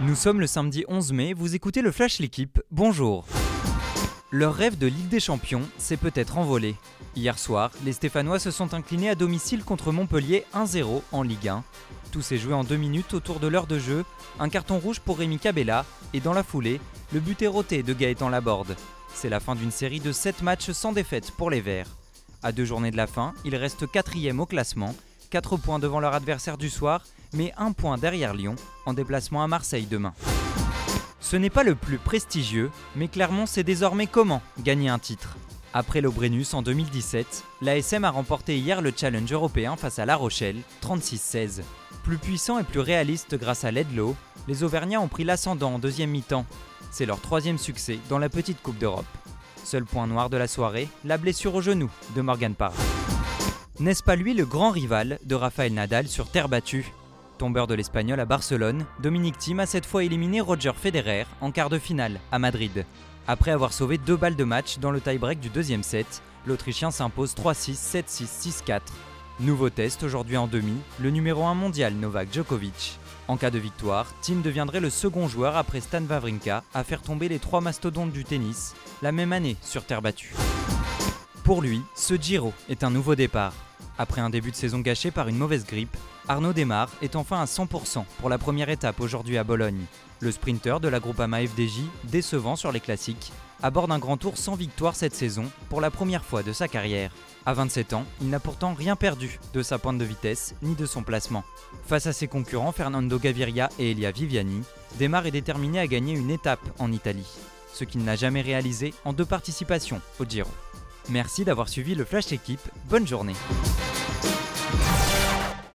Nous sommes le samedi 11 mai, vous écoutez le Flash L'équipe, bonjour. Leur rêve de Ligue des Champions s'est peut-être envolé. Hier soir, les Stéphanois se sont inclinés à domicile contre Montpellier 1-0 en Ligue 1. Tout s'est joué en deux minutes autour de l'heure de jeu, un carton rouge pour Rémi Cabella, et dans la foulée, le but est roté de Gaëtan Laborde. C'est la fin d'une série de 7 matchs sans défaite pour les Verts. À deux journées de la fin, ils restent quatrième au classement, 4 points devant leur adversaire du soir mais un point derrière Lyon, en déplacement à Marseille demain. Ce n'est pas le plus prestigieux, mais Clermont sait désormais comment gagner un titre. Après l'Aubrenus en 2017, l'ASM a remporté hier le challenge européen face à La Rochelle, 36-16. Plus puissant et plus réaliste grâce à l'Edlow, les Auvergnats ont pris l'ascendant en deuxième mi-temps. C'est leur troisième succès dans la petite Coupe d'Europe. Seul point noir de la soirée, la blessure au genou de Morgan Parr. N'est-ce pas lui le grand rival de Rafael Nadal sur terre battue? Tombeur de l'Espagnol à Barcelone, Dominique Thiem a cette fois éliminé Roger Federer en quart de finale à Madrid. Après avoir sauvé deux balles de match dans le tie-break du deuxième set, l'Autrichien s'impose 3-6, 7-6, 6-4. Nouveau test aujourd'hui en demi, le numéro 1 mondial Novak Djokovic. En cas de victoire, Thiem deviendrait le second joueur après Stan Wawrinka à faire tomber les trois mastodontes du tennis la même année sur terre battue. Pour lui, ce Giro est un nouveau départ. Après un début de saison gâché par une mauvaise grippe, Arnaud Desmar est enfin à 100% pour la première étape aujourd'hui à Bologne. Le sprinter de la Groupama FDJ, décevant sur les classiques, aborde un grand tour sans victoire cette saison pour la première fois de sa carrière. À 27 ans, il n'a pourtant rien perdu de sa pointe de vitesse ni de son placement. Face à ses concurrents Fernando Gaviria et Elia Viviani, Desmar est déterminé à gagner une étape en Italie, ce qu'il n'a jamais réalisé en deux participations au Giro. Merci d'avoir suivi le Flash Équipe, bonne journée